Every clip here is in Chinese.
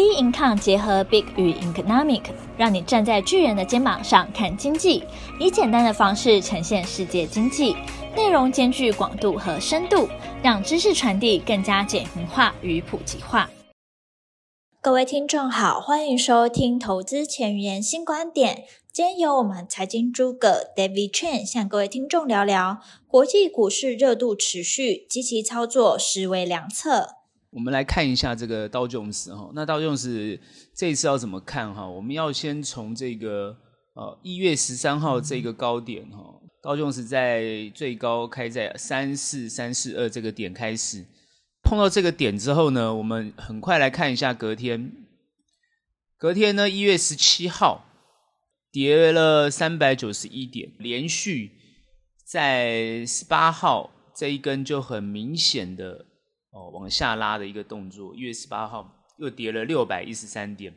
B Income 结合 Big 与 Economic，让你站在巨人的肩膀上看经济，以简单的方式呈现世界经济，内容兼具广度和深度，让知识传递更加简明化与普及化。各位听众好，欢迎收听投资前沿新观点。今天由我们财经诸葛 David Chen 向各位听众聊聊国际股市热度持续，积极操作实为良策。我们来看一下这个道琼斯哈，那道琼斯这一次要怎么看哈？我们要先从这个呃一月十三号这个高点哈，道琼斯在最高开在三四三四二这个点开始，碰到这个点之后呢，我们很快来看一下隔天，隔天呢一月十七号跌了三百九十一点，连续在十八号这一根就很明显的。哦，往下拉的一个动作。一月十八号又跌了六百一十三点，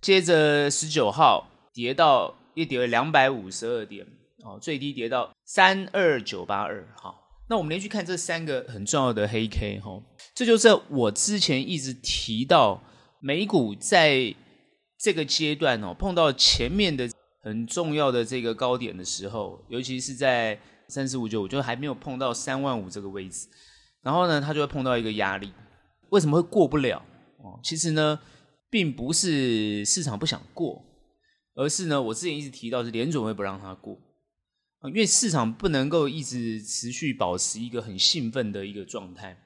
接着十九号跌到又跌了两百五十二点，哦，最低跌到三二九八二。好，那我们连续看这三个很重要的黑 K，哈，这就是我之前一直提到，美股在这个阶段哦，碰到前面的很重要的这个高点的时候，尤其是在三四五九，我觉得还没有碰到三万五这个位置。然后呢，他就会碰到一个压力，为什么会过不了？哦，其实呢，并不是市场不想过，而是呢，我之前一直提到是联准会不让他过，啊，因为市场不能够一直持续保持一个很兴奋的一个状态，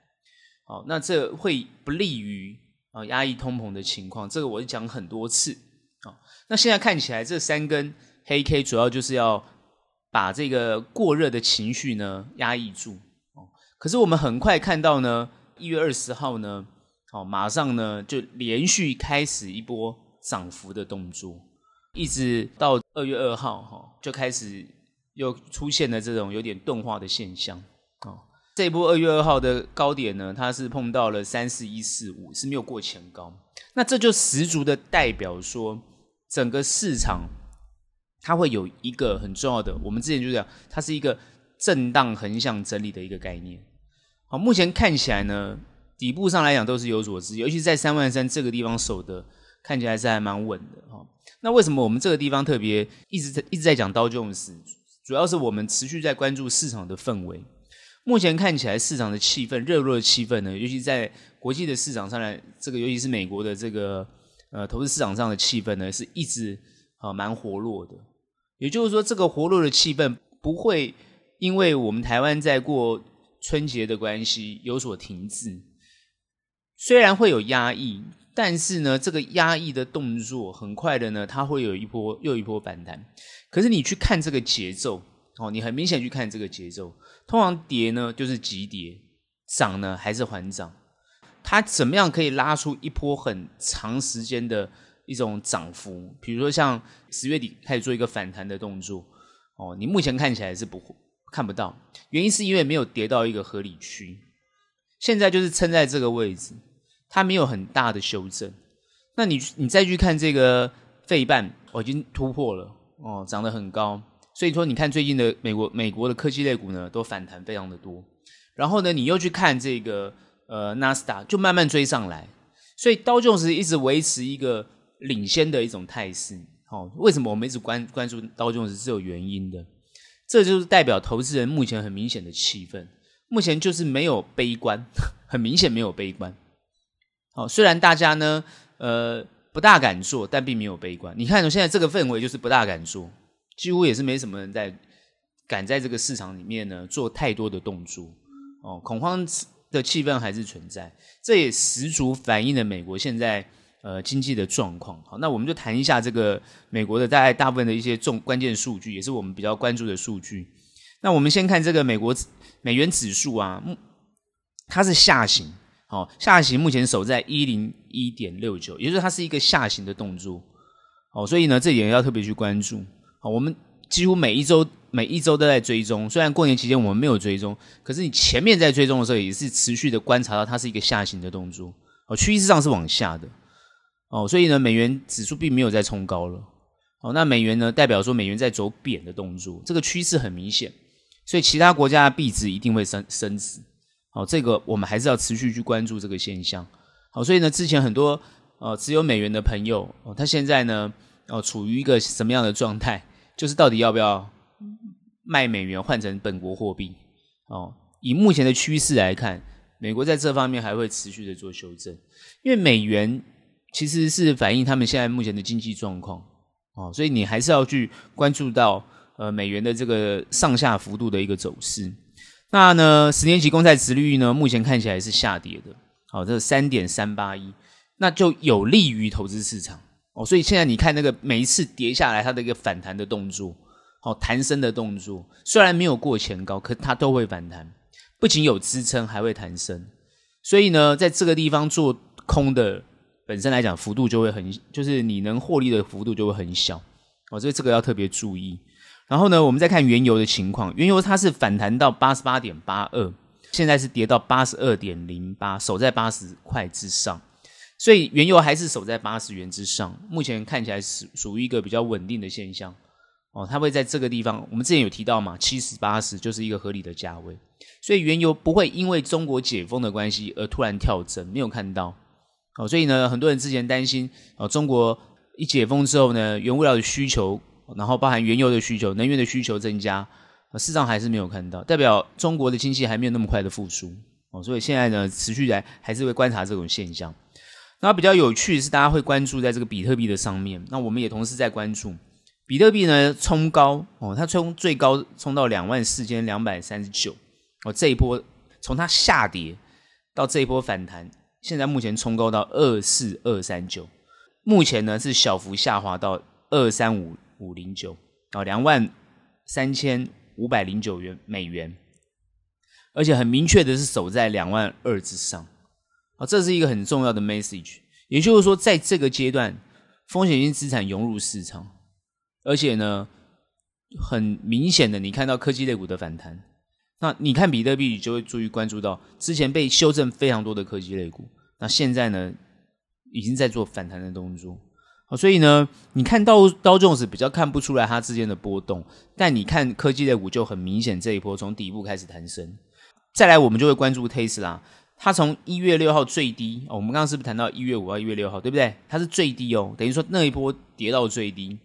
好，那这会不利于啊压抑通膨的情况，这个我讲很多次，啊，那现在看起来这三根黑 K 主要就是要把这个过热的情绪呢压抑住。可是我们很快看到呢，一月二十号呢，好，马上呢就连续开始一波涨幅的动作，一直到二月二号哈，就开始又出现了这种有点钝化的现象。哦，这一波二月二号的高点呢，它是碰到了三四一四五，是没有过前高。那这就十足的代表说，整个市场它会有一个很重要的，我们之前就讲，它是一个震荡横向整理的一个概念。好，目前看起来呢，底部上来讲都是有所支，尤其在三万三这个地方守的，看起来是还蛮稳的哈。那为什么我们这个地方特别一直在一直在讲道琼斯？主要是我们持续在关注市场的氛围。目前看起来市场的气氛热络的气氛呢，尤其在国际的市场上来，这个尤其是美国的这个呃投资市场上的气氛呢，是一直啊蛮活络的。也就是说，这个活络的气氛不会因为我们台湾在过。春节的关系有所停滞，虽然会有压抑，但是呢，这个压抑的动作很快的呢，它会有一波又一波反弹。可是你去看这个节奏，哦，你很明显去看这个节奏，通常跌呢就是急跌，涨呢还是缓涨。它怎么样可以拉出一波很长时间的一种涨幅？比如说像十月底开始做一个反弹的动作，哦，你目前看起来是不会。看不到，原因是因为没有跌到一个合理区，现在就是撑在这个位置，它没有很大的修正。那你你再去看这个费半，我已经突破了哦，涨得很高。所以说，你看最近的美国美国的科技类股呢，都反弹非常的多。然后呢，你又去看这个呃纳斯达，就慢慢追上来。所以道琼斯一直维持一个领先的一种态势。好，为什么我们一直关关注道琼斯是有原因的。这就是代表投资人目前很明显的气氛，目前就是没有悲观，很明显没有悲观。好，虽然大家呢，呃，不大敢做，但并没有悲观。你看，现在这个氛围就是不大敢做，几乎也是没什么人在敢在这个市场里面呢做太多的动作。哦，恐慌的气氛还是存在，这也十足反映了美国现在。呃，经济的状况，好，那我们就谈一下这个美国的大概大部分的一些重关键数据，也是我们比较关注的数据。那我们先看这个美国美元指数啊，它是下行，好，下行目前守在一零一点六九，也就是它是一个下行的动作，哦，所以呢，这点要特别去关注。好，我们几乎每一周每一周都在追踪，虽然过年期间我们没有追踪，可是你前面在追踪的时候，也是持续的观察到它是一个下行的动作，哦，趋势上是往下的。哦，所以呢，美元指数并没有再冲高了。哦，那美元呢，代表说美元在走贬的动作，这个趋势很明显。所以其他国家的币值一定会升升值。好，这个我们还是要持续去关注这个现象。好，所以呢，之前很多呃持有美元的朋友哦，他现在呢哦处于一个什么样的状态？就是到底要不要卖美元换成本国货币？哦，以目前的趋势来看，美国在这方面还会持续的做修正，因为美元其实是反映他们现在目前的经济状况哦，所以你还是要去关注到呃美元的这个上下幅度的一个走势。那呢，十年期公债殖率呢，目前看起来是下跌的，好，这三点三八一，那就有利于投资市场哦。所以现在你看那个每一次跌下来，它的一个反弹的动作，好，弹升的动作，虽然没有过前高，可它都会反弹，不仅有支撑，还会弹升。所以呢，在这个地方做空的本身来讲，幅度就会很，就是你能获利的幅度就会很小哦。所以这个要特别注意。然后呢，我们再看原油的情况，原油它是反弹到八十八点八二，现在是跌到八十二点零八，守在八十块之上，所以原油还是守在八十元之上，目前看起来是属于一个比较稳定的现象哦。它会在这个地方，我们之前有提到嘛，七十八十就是一个合理的价位，所以原油不会因为中国解封的关系而突然跳增，没有看到哦。所以呢，很多人之前担心哦，中国一解封之后呢，原物料的需求。然后包含原油的需求、能源的需求增加，市场还是没有看到，代表中国的经济还没有那么快的复苏哦。所以现在呢，持续来还是会观察这种现象。那比较有趣的是，大家会关注在这个比特币的上面。那我们也同时在关注比特币呢，冲高哦，它冲最高冲到两万四千两百三十九哦。这一波从它下跌到这一波反弹，现在目前冲高到二四二三九，目前呢是小幅下滑到二三五。五零九啊，两万三千五百零九元美元，而且很明确的是守在两万二之上啊，这是一个很重要的 message。也就是说，在这个阶段，风险性资产涌入市场，而且呢，很明显的，你看到科技类股的反弹。那你看比特币，你就会注意关注到之前被修正非常多的科技类股，那现在呢，已经在做反弹的动作。所以呢，你看道道琼斯比较看不出来它之间的波动，但你看科技类股就很明显，这一波从底部开始弹升。再来，我们就会关注特斯拉，它从一月六号最低，哦，我们刚刚是不是谈到一月五号、一月六号，对不对？它是最低哦，等于说那一波跌到最低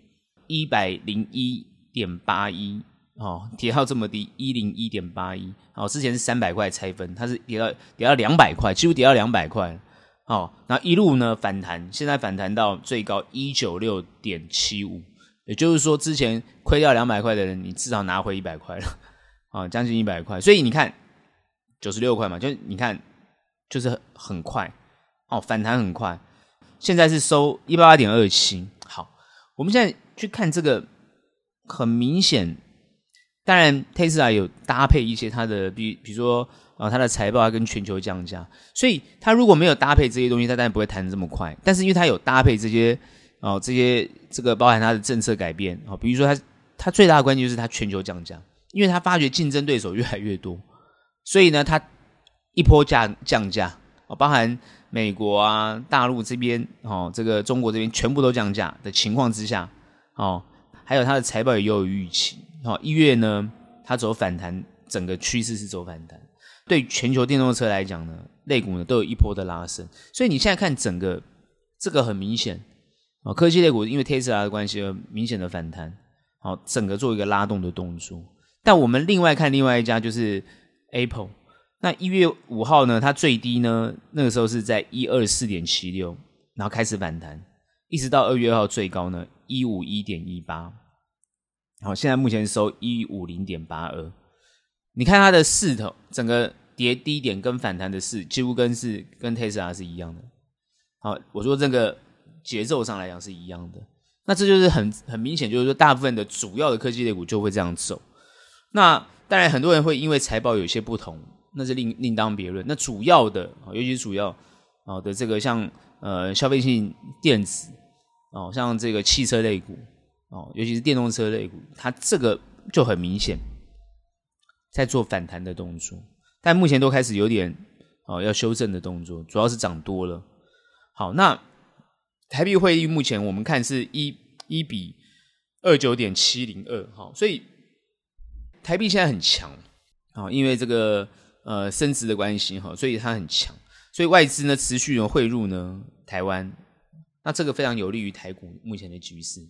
一百零一点八一，哦，跌到这么低一零一点八一，哦，之前是三百块拆分，它是跌到跌到两百块，几乎跌到两百块。哦，那一路呢反弹，现在反弹到最高一九六点七五，也就是说之前亏掉两百块的人，你至少拿回一百块了，啊、哦，将近一百块。所以你看九十六块嘛，就你看就是很，很快，哦，反弹很快。现在是收一八八点二七。好，我们现在去看这个，很明显，当然特斯拉有搭配一些它的，比比如说。啊，它的财报跟全球降价，所以它如果没有搭配这些东西，它当然不会弹得这么快。但是因为它有搭配这些，哦，这些这个包含它的政策改变，啊，比如说它它最大的关键就是它全球降价，因为它发觉竞争对手越来越多，所以呢，它一波价降价，哦，包含美国啊、大陆这边，哦，这个中国这边全部都降价的情况之下，哦，还有它的财报也有预期，哦，一月呢，它走反弹，整个趋势是走反弹。对全球电动车来讲呢，类股呢都有一波的拉升，所以你现在看整个这个很明显啊，科技类股因为特斯拉的关系而明显的反弹，好，整个做一个拉动的动作。但我们另外看另外一家就是 Apple，那一月五号呢，它最低呢那个时候是在一二四点七六，然后开始反弹，一直到二月二号最高呢一五一点一八，好，现在目前收一五零点八二。你看它的势头，整个跌低点跟反弹的势，几乎跟是跟特斯拉是一样的。好，我说这个节奏上来讲是一样的。那这就是很很明显，就是说大部分的主要的科技类股就会这样走。那当然很多人会因为财报有些不同，那是另另当别论。那主要的，尤其是主要啊的这个像呃消费性电子哦，像这个汽车类股哦，尤其是电动车类股，它这个就很明显。在做反弹的动作，但目前都开始有点哦要修正的动作，主要是涨多了。好，那台币汇率目前我们看是一一比二九点七零二，好，所以台币现在很强啊，因为这个呃升值的关系哈，所以它很强，所以外资呢持续的汇入呢台湾那这个非常有利于台股目前的局势。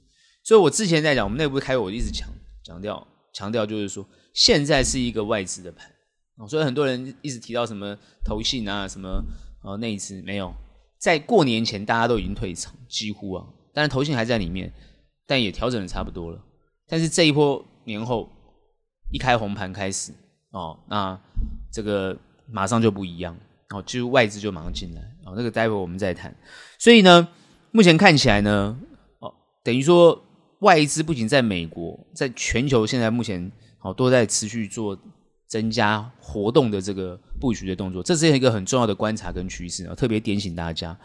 所以我之前在讲，我们内部开会，我一直强强调强调，就是说现在是一个外资的盘。所以很多人一直提到什么投信啊，什么呃内资没有，在过年前大家都已经退场，几乎啊，当然投信还在里面，但也调整的差不多了。但是这一波年后一开红盘开始哦，那这个马上就不一样哦，就外资就马上进来哦，那个待会我们再谈。所以呢，目前看起来呢，哦，等于说外资不仅在美国，在全球现在目前好都在持续做。增加活动的这个布局的动作，这是一个很重要的观察跟趋势啊，特别点醒大家。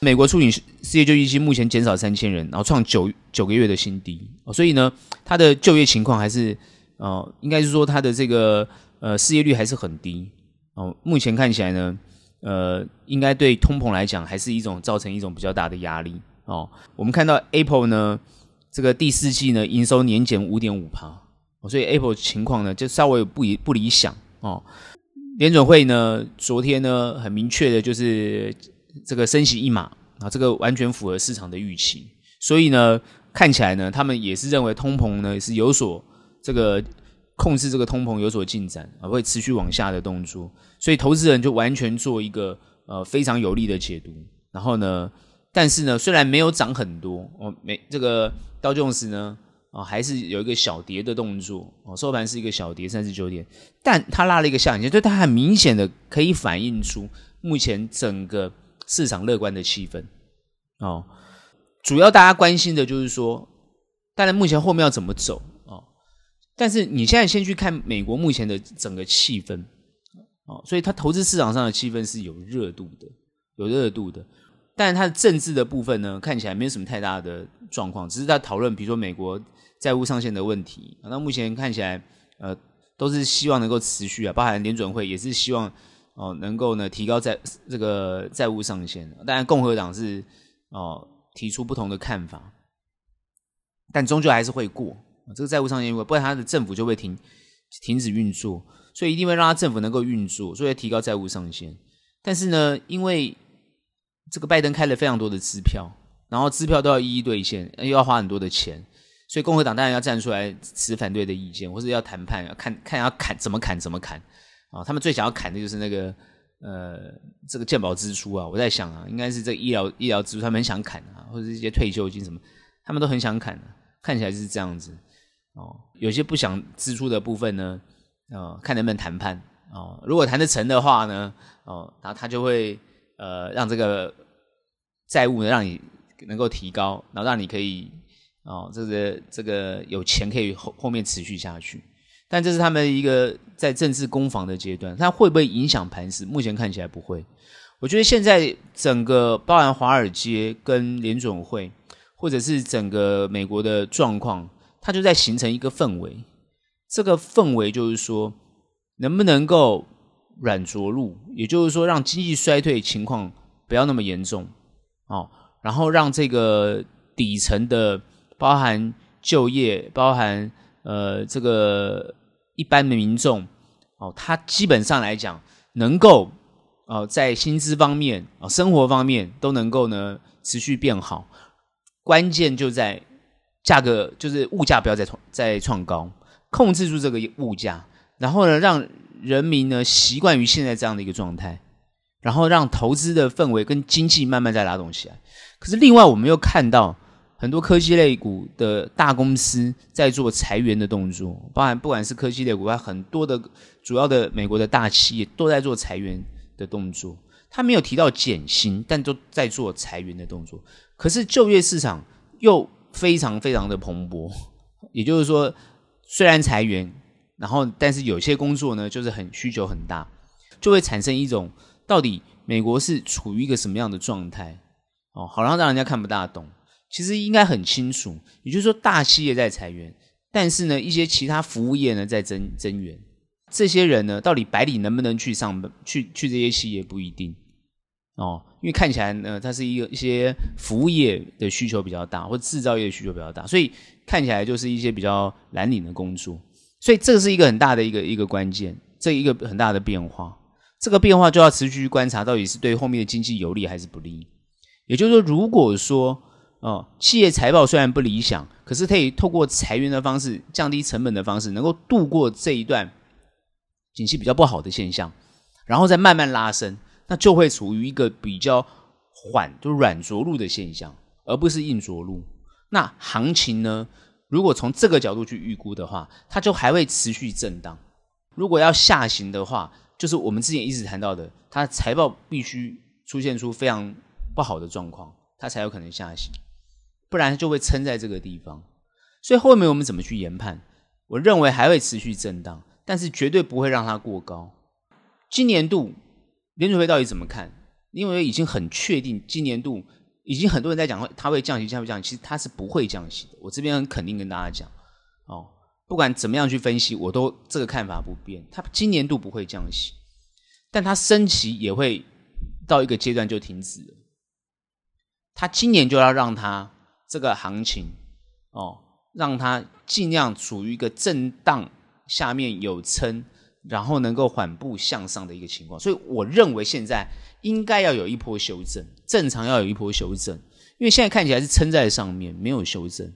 美国初领失业救济金目前减少三千人，然后创九九个月的新低，所以呢，它的就业情况还是呃，应该是说它的这个呃失业率还是很低哦。目前看起来呢，呃，应该对通膨来讲还是一种造成一种比较大的压力哦。我们看到 Apple 呢，这个第四季呢营收年减五点五趴。所以 Apple 情况呢，就稍微不不理想哦。联准会呢，昨天呢，很明确的就是这个升息一码啊，这个完全符合市场的预期。所以呢，看起来呢，他们也是认为通膨呢是有所这个控制，这个通膨有所进展啊，会持续往下的动作。所以投资人就完全做一个呃非常有利的解读。然后呢，但是呢，虽然没有涨很多哦，没这个道琼斯呢。哦，还是有一个小跌的动作哦，收盘是一个小跌三十九点，但它拉了一个下影线，就它很明显的可以反映出目前整个市场乐观的气氛哦。主要大家关心的就是说，当然目前后面要怎么走哦，但是你现在先去看美国目前的整个气氛哦，所以它投资市场上的气氛是有热度的，有热度的。但是它的政治的部分呢，看起来没有什么太大的状况，只是在讨论，比如说美国。债务上限的问题，那目前看起来，呃，都是希望能够持续啊，包含联准会也是希望哦、能够呢提高债这个债务上限。当然，共和党是哦、提出不同的看法，但终究还是会过这个债务上限，不然他的政府就会停停止运作，所以一定会让他政府能够运作，所以要提高债务上限。但是呢，因为这个拜登开了非常多的支票，然后支票都要一一兑现，又要花很多的钱。所以共和党当然要站出来持反对的意见，或者要谈判，要看看要砍怎么砍怎么砍啊！他们最想要砍的就是那个呃这个健保支出啊！我在想啊，应该是这个医疗医疗支出，他们很想砍啊，或者是一些退休金什么，他们都很想砍啊。看起来是这样子哦。有些不想支出的部分呢，呃，看能不能谈判哦。如果谈得成的话呢，哦，然后他就会呃让这个债务呢让你能够提高，然后让你可以。哦，这个这个有钱可以后后面持续下去，但这是他们一个在政治攻防的阶段，它会不会影响盘势？目前看起来不会。我觉得现在整个包含华尔街跟联准会，或者是整个美国的状况，它就在形成一个氛围。这个氛围就是说，能不能够软着陆，也就是说，让经济衰退情况不要那么严重哦，然后让这个底层的。包含就业，包含呃这个一般的民众哦，他基本上来讲能够哦在薪资方面啊、哦、生活方面都能够呢持续变好，关键就在价格，就是物价不要再创再创高，控制住这个物价，然后呢让人民呢习惯于现在这样的一个状态，然后让投资的氛围跟经济慢慢再拉动起来。可是另外我们又看到。很多科技类股的大公司在做裁员的动作，包含不管是科技类股，还很多的主要的美国的大企业都在做裁员的动作。他没有提到减薪，但都在做裁员的动作。可是就业市场又非常非常的蓬勃，也就是说，虽然裁员，然后但是有些工作呢，就是很需求很大，就会产生一种到底美国是处于一个什么样的状态？哦，好像让人家看不大懂。其实应该很清楚，也就是说，大企业在裁员，但是呢，一些其他服务业呢在增增员。这些人呢，到底白领能不能去上班？去去这些企业不一定哦，因为看起来呢，它是一个一些服务业的需求比较大，或制造业的需求比较大，所以看起来就是一些比较蓝领的工作。所以这是一个很大的一个一个关键，这一个很大的变化。这个变化就要持续观察，到底是对后面的经济有利还是不利。也就是说，如果说哦，企业财报虽然不理想，可是可以透过裁员的方式、降低成本的方式，能够度过这一段景气比较不好的现象，然后再慢慢拉升，那就会处于一个比较缓、就软着陆的现象，而不是硬着陆。那行情呢？如果从这个角度去预估的话，它就还会持续震荡。如果要下行的话，就是我们之前一直谈到的，它财报必须出现出非常不好的状况，它才有可能下行。不然就会撑在这个地方，所以后面我们怎么去研判？我认为还会持续震荡，但是绝对不会让它过高。今年度联储会到底怎么看？因为已经很确定，今年度已经很多人在讲，它会降息，降不降息？其实它是不会降息的。我这边很肯定跟大家讲，哦，不管怎么样去分析，我都这个看法不变。它今年度不会降息，但它升息也会到一个阶段就停止了。它今年就要让它。这个行情哦，让它尽量处于一个震荡下面有撑，然后能够缓步向上的一个情况。所以我认为现在应该要有一波修正，正常要有一波修正，因为现在看起来是撑在上面，没有修正。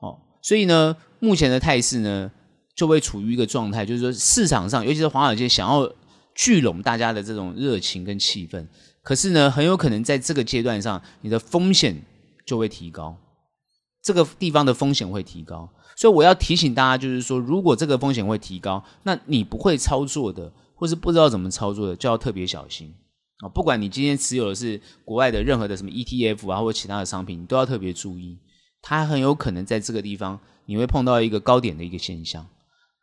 哦，所以呢，目前的态势呢，就会处于一个状态，就是说市场上，尤其是华尔街想要聚拢大家的这种热情跟气氛，可是呢，很有可能在这个阶段上，你的风险。就会提高，这个地方的风险会提高，所以我要提醒大家，就是说，如果这个风险会提高，那你不会操作的，或是不知道怎么操作的，就要特别小心啊！不管你今天持有的是国外的任何的什么 ETF 啊，或其他的商品，你都要特别注意，它很有可能在这个地方你会碰到一个高点的一个现象，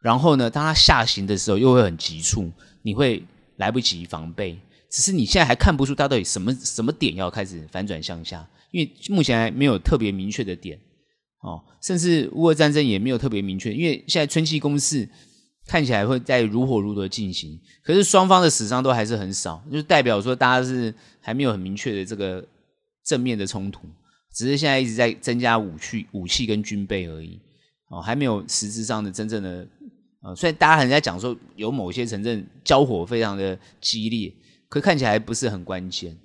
然后呢，当它下行的时候又会很急促，你会来不及防备，只是你现在还看不出它到底什么什么点要开始反转向下。因为目前还没有特别明确的点，哦，甚至乌俄战争也没有特别明确。因为现在春季攻势看起来会在如火如荼的进行，可是双方的死伤都还是很少，就代表说大家是还没有很明确的这个正面的冲突，只是现在一直在增加武器、武器跟军备而已，哦，还没有实质上的真正的，呃，虽然大家还在讲说有某些城镇交火非常的激烈，可看起来不是很关键。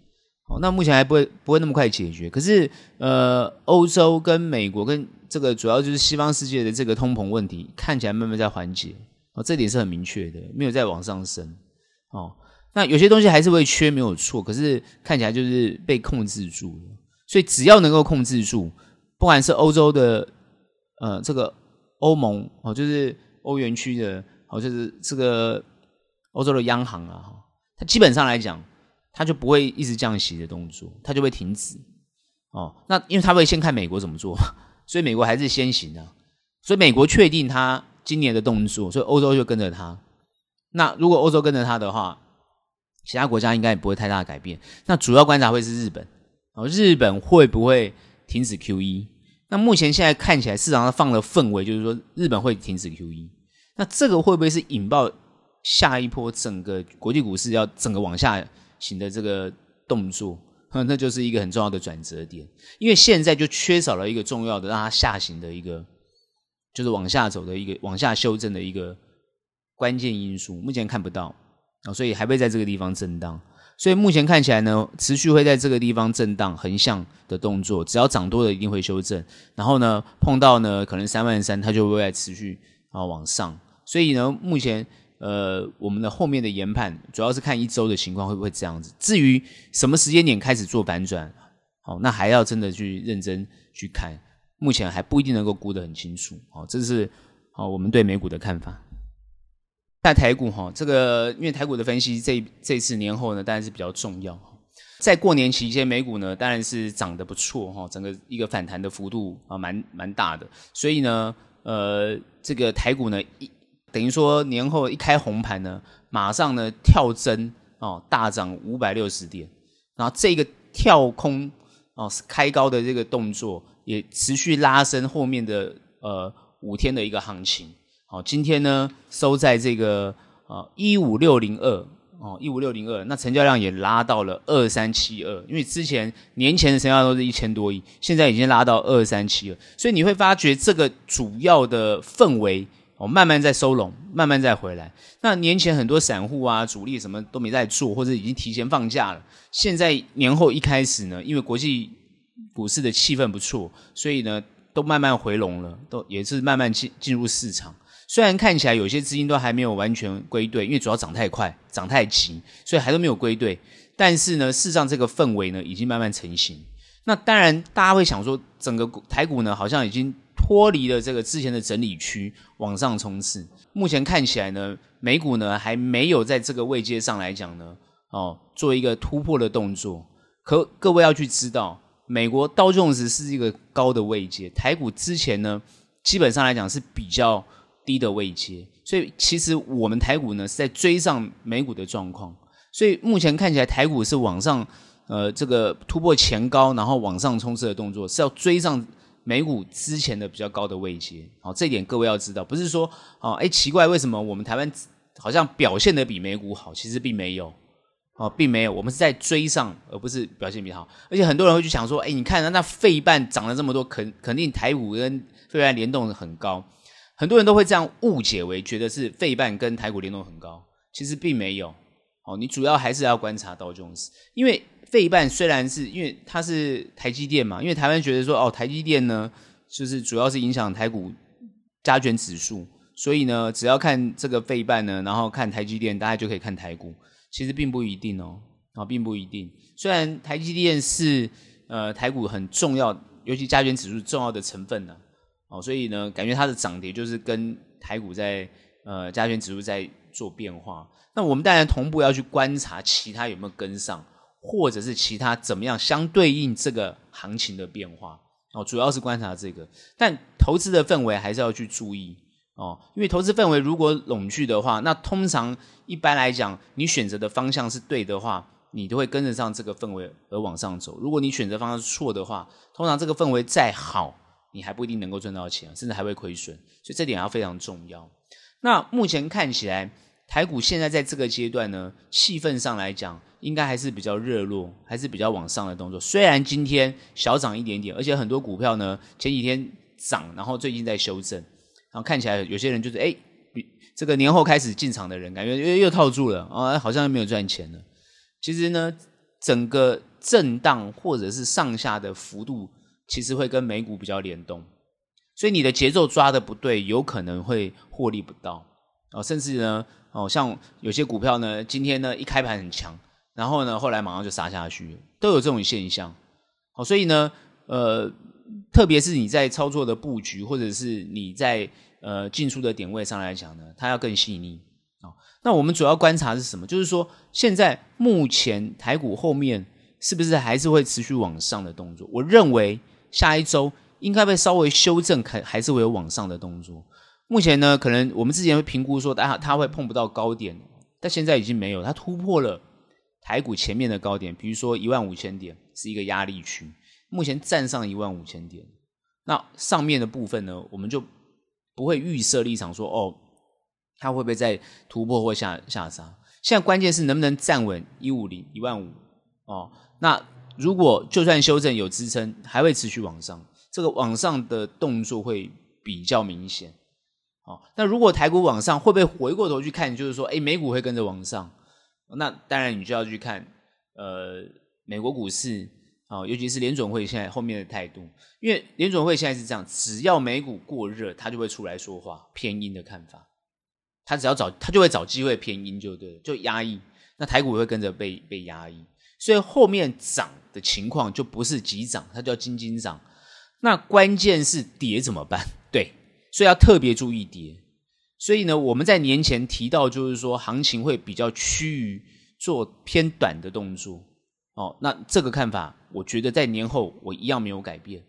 哦，那目前还不会不会那么快解决。可是，呃，欧洲跟美国跟这个主要就是西方世界的这个通膨问题，看起来慢慢在缓解。哦，这点是很明确的，没有再往上升。哦，那有些东西还是会缺，没有错。可是看起来就是被控制住了。所以只要能够控制住，不管是欧洲的呃这个欧盟哦，就是欧元区的，哦，就是这个欧洲的央行啊，哈，它基本上来讲。它就不会一直降息的动作，它就会停止。哦，那因为它会先看美国怎么做，所以美国还是先行的。所以美国确定它今年的动作，所以欧洲就跟着他。那如果欧洲跟着他的话，其他国家应该也不会太大改变。那主要观察会是日本，哦，日本会不会停止 QE？那目前现在看起来市场上放的氛围就是说日本会停止 QE。那这个会不会是引爆下一波整个国际股市要整个往下？行的这个动作，那就是一个很重要的转折点，因为现在就缺少了一个重要的让它下行的一个，就是往下走的一个往下修正的一个关键因素，目前看不到啊，所以还会在这个地方震荡。所以目前看起来呢，持续会在这个地方震荡横向的动作，只要涨多了一定会修正，然后呢碰到呢可能三万三，它就会再持续啊往上。所以呢，目前。呃，我们的后面的研判主要是看一周的情况会不会这样子。至于什么时间点开始做反转，好，那还要真的去认真去看，目前还不一定能够估得很清楚。好，这是好我们对美股的看法。在台股哈，这个因为台股的分析这这次年后呢，当然是比较重要。在过年期间，美股呢当然是涨得不错哈，整个一个反弹的幅度啊蛮蛮大的。所以呢，呃，这个台股呢一。等于说年后一开红盘呢，马上呢跳增哦，大涨五百六十点，然后这个跳空哦开高的这个动作也持续拉升后面的呃五天的一个行情。好，今天呢收在这个啊一五六零二哦一五六零二，那成交量也拉到了二三七二，因为之前年前的成交量都是一千多亿，现在已经拉到二三七二，所以你会发觉这个主要的氛围。哦，慢慢在收拢，慢慢再回来。那年前很多散户啊、主力什么都没在做，或者已经提前放假了。现在年后一开始呢，因为国际股市的气氛不错，所以呢都慢慢回笼了，都也是慢慢进进入市场。虽然看起来有些资金都还没有完全归队，因为主要涨太快、涨太急，所以还都没有归队。但是呢，事实上这个氛围呢已经慢慢成型。那当然，大家会想说，整个台股呢好像已经。脱离了这个之前的整理区，往上冲刺。目前看起来呢，美股呢还没有在这个位阶上来讲呢，哦，做一个突破的动作。可各位要去知道，美国道琼斯是一个高的位阶，台股之前呢，基本上来讲是比较低的位阶。所以其实我们台股呢是在追上美股的状况。所以目前看起来台股是往上，呃，这个突破前高，然后往上冲刺的动作是要追上。美股之前的比较高的位阶，好，这一点各位要知道，不是说，哦，哎，奇怪，为什么我们台湾好像表现的比美股好？其实并没有，哦，并没有，我们是在追上，而不是表现比较好。而且很多人会去想说，哎，你看那那费半涨了这么多，肯肯定台股跟费半联动很高，很多人都会这样误解为觉得是费半跟台股联动很高，其实并没有，哦，你主要还是要观察道琼斯，因为。费半虽然是因为它是台积电嘛，因为台湾觉得说哦，台积电呢就是主要是影响台股加权指数，所以呢，只要看这个费半呢，然后看台积电，大家就可以看台股。其实并不一定哦，啊，并不一定。虽然台积电是呃台股很重要，尤其加权指数重要的成分呢，哦，所以呢，感觉它的涨跌就是跟台股在呃加权指数在做变化。那我们当然同步要去观察其他有没有跟上。或者是其他怎么样相对应这个行情的变化哦，主要是观察这个，但投资的氛围还是要去注意哦，因为投资氛围如果拢聚的话，那通常一般来讲，你选择的方向是对的话，你都会跟得上这个氛围而往上走。如果你选择方向是错的话，通常这个氛围再好，你还不一定能够赚到钱，甚至还会亏损。所以这点要非常重要。那目前看起来。台股现在在这个阶段呢，气氛上来讲，应该还是比较热络，还是比较往上的动作。虽然今天小涨一点点，而且很多股票呢前几天涨，然后最近在修正，然后看起来有些人就是哎，比这个年后开始进场的人，感觉又又套住了啊，好像又没有赚钱了。其实呢，整个震荡或者是上下的幅度，其实会跟美股比较联动，所以你的节奏抓得不对，有可能会获利不到哦，甚至呢。哦，像有些股票呢，今天呢一开盘很强，然后呢后来马上就杀下去，都有这种现象。好，所以呢，呃，特别是你在操作的布局，或者是你在呃进出的点位上来讲呢，它要更细腻。哦，那我们主要观察是什么？就是说，现在目前台股后面是不是还是会持续往上的动作？我认为下一周应该会稍微修正，还还是会有往上的动作。目前呢，可能我们之前会评估说，它它会碰不到高点，但现在已经没有，它突破了台股前面的高点，比如说一万五千点是一个压力区，目前站上一万五千点，那上面的部分呢，我们就不会预设立场说，哦，它会不会再突破或下下杀？现在关键是能不能站稳一五零一万五哦？那如果就算修正有支撑，还会持续往上，这个往上的动作会比较明显。哦，那如果台股往上，会不会回过头去看？就是说，诶，美股会跟着往上，那当然你就要去看，呃，美国股市啊，尤其是联准会现在后面的态度，因为联准会现在是这样，只要美股过热，他就会出来说话，偏阴的看法，他只要找他就会找机会偏阴，就对，就压抑，那台股会跟着被被压抑，所以后面涨的情况就不是急涨，它叫惊惊涨，那关键是跌怎么办？对。所以要特别注意跌，所以呢，我们在年前提到，就是说行情会比较趋于做偏短的动作哦。那这个看法，我觉得在年后我一样没有改变。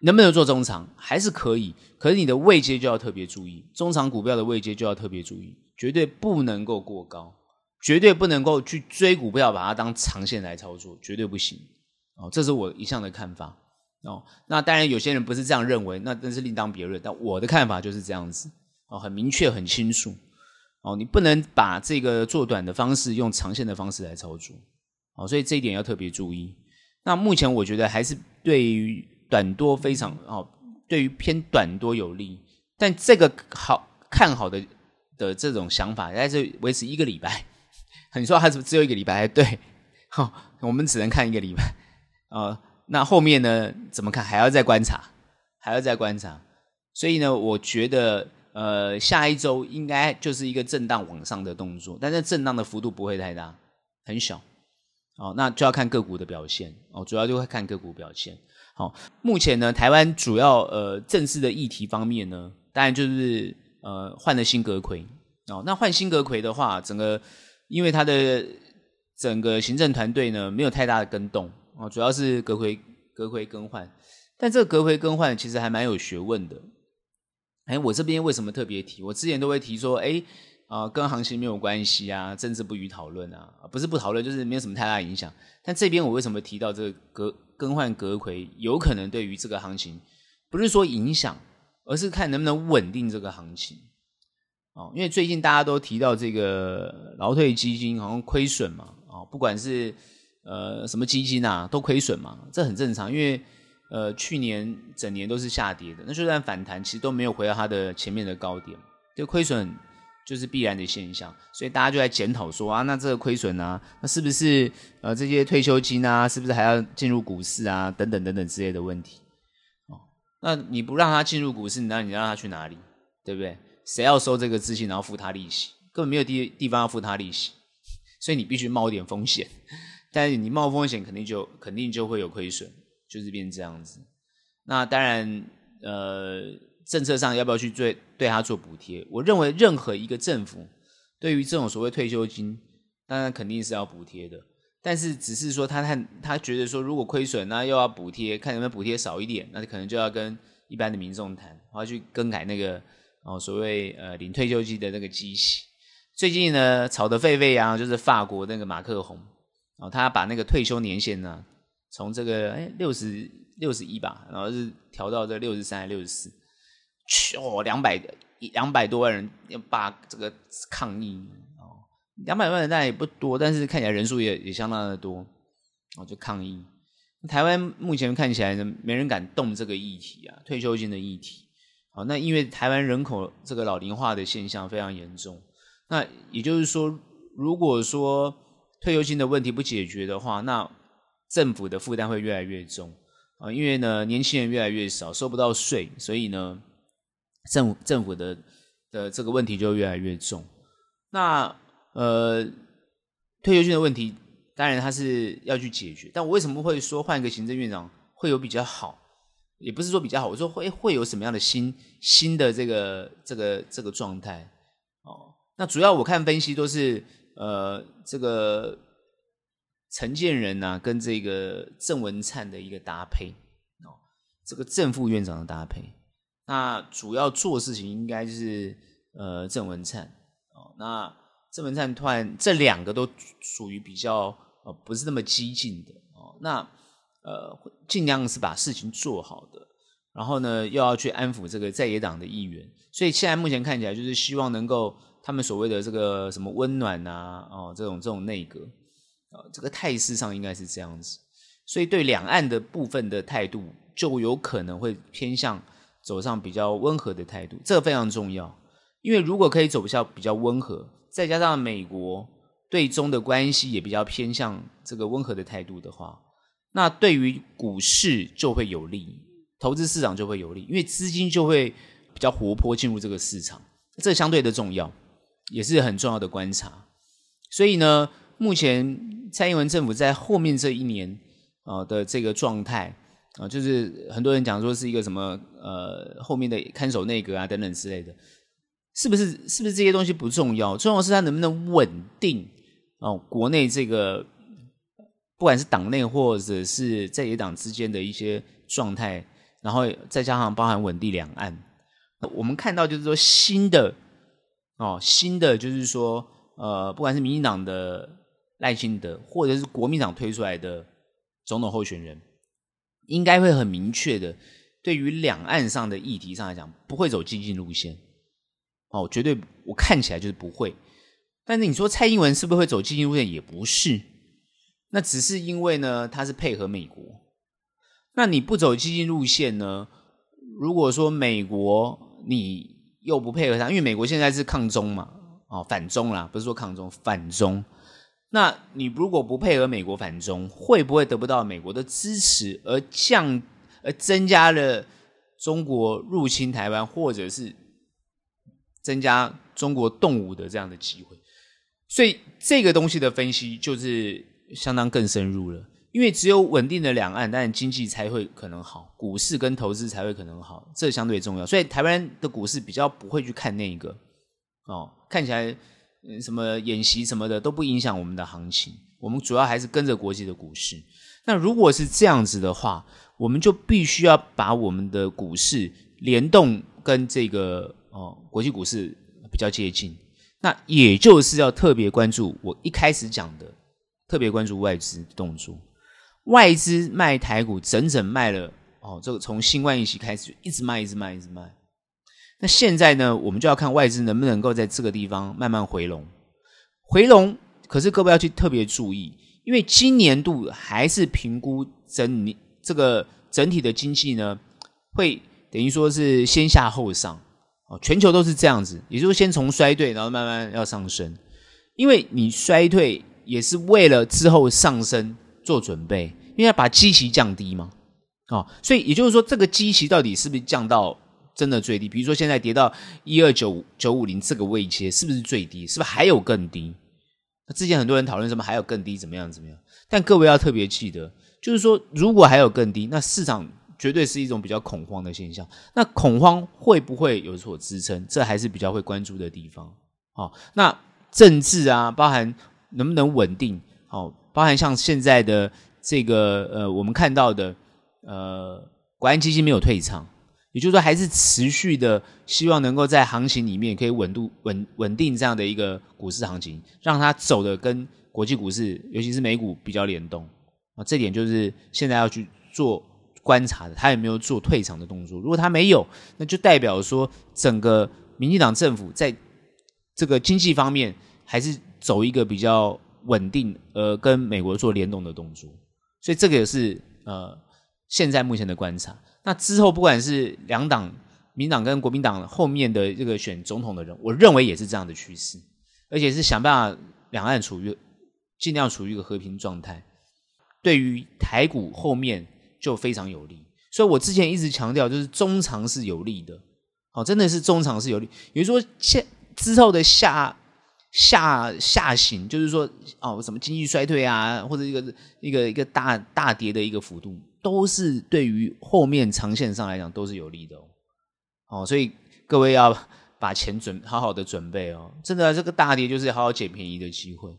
能不能做中长还是可以，可是你的位阶就要特别注意，中长股票的位阶就要特别注意，绝对不能够过高，绝对不能够去追股票把它当长线来操作，绝对不行哦。这是我一向的看法。哦，那当然有些人不是这样认为，那真是另当别论。但我的看法就是这样子，哦，很明确、很清楚。哦，你不能把这个做短的方式用长线的方式来操作。哦，所以这一点要特别注意。那目前我觉得还是对于短多非常哦，对于偏短多有利。但这个好看好的的这种想法，在这维持一个礼拜。你说还是只有一个礼拜？对，好，我们只能看一个礼拜啊、呃。那后面呢？怎么看？还要再观察，还要再观察。所以呢，我觉得呃，下一周应该就是一个震荡往上的动作，但是震荡的幅度不会太大，很小。哦，那就要看个股的表现哦，主要就会看个股表现。好，目前呢，台湾主要呃正式的议题方面呢，当然就是呃换了新阁揆哦。那换新阁揆的话，整个因为他的整个行政团队呢没有太大的更动哦，主要是阁揆阁揆更换，但这个阁揆更换其实还蛮有学问的。哎，我这边为什么特别提？我之前都会提说，哎。啊、跟行情没有关系啊，政治不予讨论啊，不是不讨论，就是没有什么太大影响。但这边我为什么提到这个更换阁揆，有可能对于这个行情，不是说影响，而是看能不能稳定这个行情。哦，因为最近大家都提到这个劳退基金好像亏损嘛，哦，不管是呃什么基金啊，都亏损嘛，这很正常，因为呃去年整年都是下跌的，那就算反弹，其实都没有回到它的前面的高点，就亏损。就是必然的现象，所以大家就在检讨说啊，那这个亏损啊，那是不是呃这些退休金啊，是不是还要进入股市啊，等等等等之类的问题？哦，那你不让他进入股市，那你让他去哪里？对不对？谁要收这个资金，然后付他利息？根本没有地地方要付他利息，所以你必须冒点风险。但是你冒风险，肯定就肯定就会有亏损，就是变这样子。那当然，呃。政策上要不要去对对他做补贴？我认为任何一个政府对于这种所谓退休金，当然肯定是要补贴的。但是只是说他看他觉得说，如果亏损，那又要补贴，看能不能补贴少一点，那可能就要跟一般的民众谈，然后去更改那个哦所谓呃领退休金的那个机器。最近呢吵得沸沸扬，就是法国那个马克宏哦，他把那个退休年限呢从这个哎六十六十一吧，然后是调到这六十三还六十四。哦，两百两百多万人要把这个抗议哦，两百万人当然也不多，但是看起来人数也也相当的多哦，就抗议。台湾目前看起来呢，没人敢动这个议题啊，退休金的议题。哦，那因为台湾人口这个老龄化的现象非常严重，那也就是说，如果说退休金的问题不解决的话，那政府的负担会越来越重啊，因为呢，年轻人越来越少，收不到税，所以呢。政府政府的的这个问题就越来越重。那呃，退休金的问题，当然它是要去解决。但我为什么会说换一个行政院长会有比较好？也不是说比较好，我说会会有什么样的新新的这个这个这个状态哦。那主要我看分析都是呃这个陈建仁呐、跟这个郑文灿的一个搭配哦，这个正副院长的搭配。那主要做事情应该就是呃郑文灿哦，那郑文灿突然这两个都属于比较呃不是那么激进的哦，那呃尽量是把事情做好的，然后呢又要去安抚这个在野党的议员，所以现在目前看起来就是希望能够他们所谓的这个什么温暖啊哦这种这种内阁，呃这个态势上应该是这样子，所以对两岸的部分的态度就有可能会偏向。走上比较温和的态度，这个非常重要。因为如果可以走向比较温和，再加上美国对中的关系也比较偏向这个温和的态度的话，那对于股市就会有利，投资市场就会有利，因为资金就会比较活泼进入这个市场，这相对的重要，也是很重要的观察。所以呢，目前蔡英文政府在后面这一年啊的这个状态。啊，就是很多人讲说是一个什么呃后面的看守内阁啊等等之类的，是不是？是不是这些东西不重要？重要是它能不能稳定哦国内这个不管是党内或者是在野党之间的一些状态，然后再加上包含稳定两岸。我们看到就是说新的哦新的就是说呃不管是民进党的赖清德，或者是国民党推出来的总统候选人。应该会很明确的，对于两岸上的议题上来讲，不会走激进路线，哦，绝对我看起来就是不会。但是你说蔡英文是不是会走激进路线？也不是，那只是因为呢，他是配合美国。那你不走激进路线呢？如果说美国你又不配合他，因为美国现在是抗中嘛，哦，反中啦，不是说抗中，反中。那你如果不配合美国反中，会不会得不到美国的支持，而降，而增加了中国入侵台湾，或者是增加中国动武的这样的机会？所以这个东西的分析就是相当更深入了，因为只有稳定的两岸，当然经济才会可能好，股市跟投资才会可能好，这相对重要。所以台湾的股市比较不会去看那一个哦，看起来。什么演习什么的都不影响我们的行情，我们主要还是跟着国际的股市。那如果是这样子的话，我们就必须要把我们的股市联动跟这个哦国际股市比较接近。那也就是要特别关注我一开始讲的，特别关注外资动作。外资卖台股整整卖了哦，这个从新冠疫情开始一直卖，一直卖，一直卖。那现在呢，我们就要看外资能不能够在这个地方慢慢回笼，回笼。可是各位要去特别注意，因为今年度还是评估整这个整体的经济呢，会等于说是先下后上哦，全球都是这样子，也就是先从衰退，然后慢慢要上升。因为你衰退也是为了之后上升做准备，因为要把基期降低嘛，哦，所以也就是说，这个基期到底是不是降到？真的最低，比如说现在跌到一二九九五零这个位阶，是不是最低？是不是还有更低？那之前很多人讨论什么还有更低，怎么样怎么样？但各位要特别记得，就是说如果还有更低，那市场绝对是一种比较恐慌的现象。那恐慌会不会有所支撑？这还是比较会关注的地方。好，那政治啊，包含能不能稳定？好，包含像现在的这个呃，我们看到的呃，国安基金没有退场。也就是说，还是持续的希望能够在行情里面可以稳度稳稳定这样的一个股市行情，让它走的跟国际股市，尤其是美股比较联动啊。这点就是现在要去做观察的，他有没有做退场的动作？如果他没有，那就代表说整个民进党政府在这个经济方面还是走一个比较稳定，呃，跟美国做联动的动作。所以这个也是呃现在目前的观察。那之后，不管是两党，民党跟国民党后面的这个选总统的人，我认为也是这样的趋势，而且是想办法两岸处于尽量处于一个和平状态，对于台股后面就非常有利。所以我之前一直强调，就是中长是有利的，好，真的是中长是有利。也就说，现之后的下下下行，就是说哦，什么经济衰退啊，或者一个一个一个大大跌的一个幅度。都是对于后面长线上来讲都是有利的哦，哦，所以各位要把钱准好好的准备哦，真的这个大跌就是好好捡便宜的机会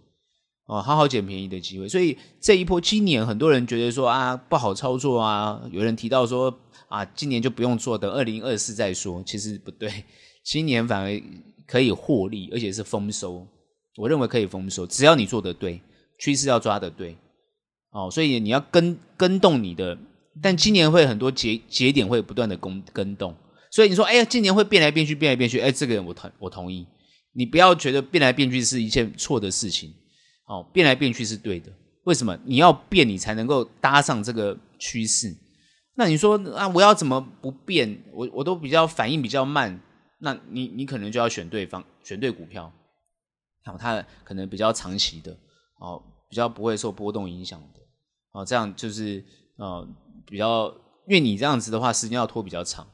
哦，好好捡便宜的机会。所以这一波今年很多人觉得说啊不好操作啊，有人提到说啊今年就不用做，等二零二四再说。其实不对，今年反而可以获利，而且是丰收。我认为可以丰收，只要你做得对，趋势要抓得对。哦，所以你要跟跟动你的，但今年会很多节节点会不断的跟跟动，所以你说，哎呀，今年会变来变去，变来变去，哎，这个人我同我同意，你不要觉得变来变去是一件错的事情，哦，变来变去是对的，为什么？你要变，你才能够搭上这个趋势。那你说啊，我要怎么不变？我我都比较反应比较慢，那你你可能就要选对方，选对股票，好，它可能比较长期的，哦，比较不会受波动影响的。哦，这样就是呃比较，因为你这样子的话，时间要拖比较长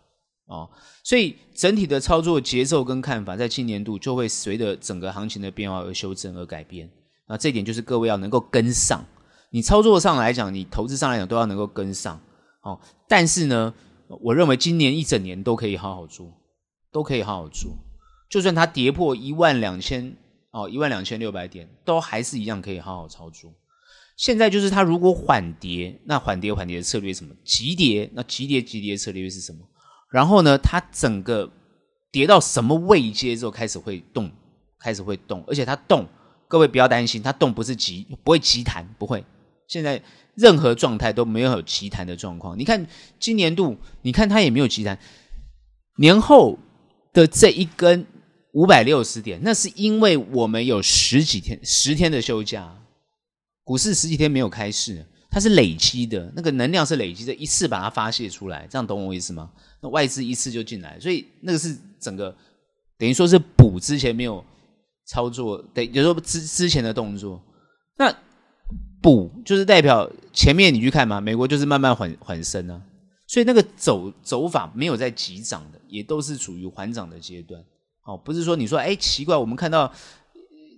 哦，所以整体的操作节奏跟看法，在今年度就会随着整个行情的变化而修正而改变。那这点就是各位要能够跟上，你操作上来讲，你投资上来讲都要能够跟上哦。但是呢，我认为今年一整年都可以好好做，都可以好好做，就算它跌破一万两千哦，一万两千六百点，都还是一样可以好好操作。现在就是它如果缓跌，那缓跌缓跌的策略是什么？急跌，那急跌急跌的策略是什么？然后呢，它整个跌到什么位阶之后开始会动，开始会动，而且它动，各位不要担心，它动不是急，不会急弹，不会。现在任何状态都没有有急弹的状况。你看今年度，你看它也没有急弹。年后的这一根五百六十点，那是因为我们有十几天、十天的休假。股市十几天没有开市，它是累积的，那个能量是累积的，一次把它发泄出来，这样懂我意思吗？那外资一次就进来，所以那个是整个等于说是补之前没有操作，对，有时候之之前的动作。那补就是代表前面你去看嘛，美国就是慢慢缓缓升啊，所以那个走走法没有在急涨的，也都是处于缓涨的阶段。哦，不是说你说哎奇怪，我们看到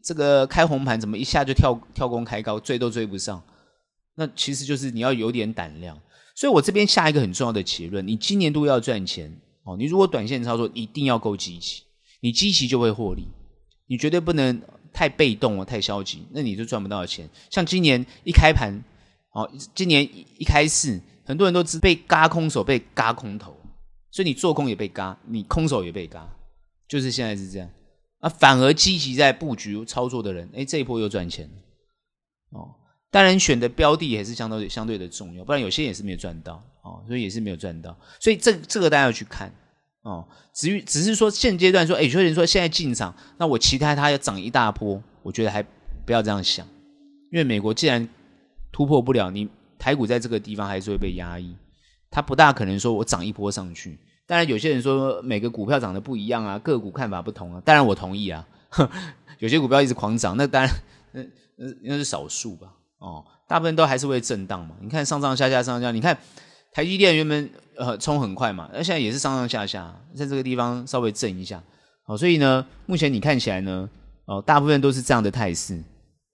这个开红盘怎么一下就跳跳空开高，追都追不上。那其实就是你要有点胆量。所以我这边下一个很重要的结论：你今年度要赚钱哦，你如果短线操作一定要够积极，你积极就会获利，你绝对不能。太被动了，太消极，那你就赚不到钱。像今年一开盘，哦，今年一开始，很多人都知被嘎空手，被嘎空头，所以你做空也被嘎，你空手也被嘎，就是现在是这样。啊，反而积极在布局操作的人，哎，这一波又赚钱。哦，当然选的标的也是相对相对的重要，不然有些也是没有赚到，哦，所以也是没有赚到。所以这这个大家要去看。哦，至于只是说现阶段说，哎，有些人说现在进场，那我期待它要涨一大波，我觉得还不要这样想，因为美国既然突破不了，你台股在这个地方还是会被压抑，它不大可能说我涨一波上去。当然，有些人说每个股票涨得不一样啊，个股看法不同啊，当然我同意啊，有些股票一直狂涨，那当然那那那是少数吧，哦，大部分都还是会震荡嘛。你看上上下下上下，你看台积电原本。呃，冲很快嘛，那现在也是上上下下，在这个地方稍微震一下，好，所以呢，目前你看起来呢，哦，大部分都是这样的态势，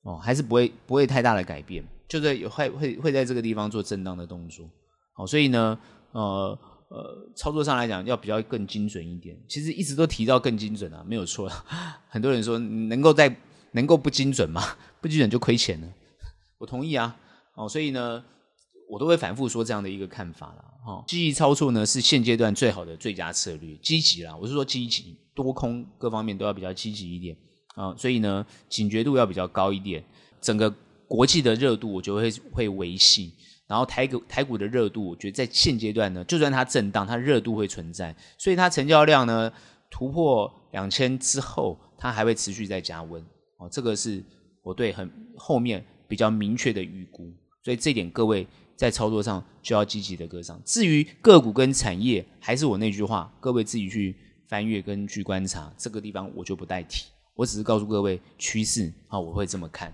哦，还是不会不会太大的改变，就是有会会会在这个地方做震荡的动作，好，所以呢，呃呃，操作上来讲要比较更精准一点，其实一直都提到更精准啊，没有错，很多人说能够在能够不精准吗？不精准就亏钱了，我同意啊，哦，所以呢。我都会反复说这样的一个看法了，哈，积极操作呢是现阶段最好的最佳策略，积极啦，我是说积极，多空各方面都要比较积极一点。啊，所以呢警觉度要比较高一点，整个国际的热度我觉得会会维系，然后台股台股的热度，我觉得在现阶段呢，就算它震荡，它热度会存在，所以它成交量呢突破两千之后，它还会持续在加温，哦，这个是我对很后面比较明确的预估，所以这点各位。在操作上就要积极的跟上。至于个股跟产业，还是我那句话，各位自己去翻阅跟去观察。这个地方我就不代提，我只是告诉各位趋势啊，我会这么看。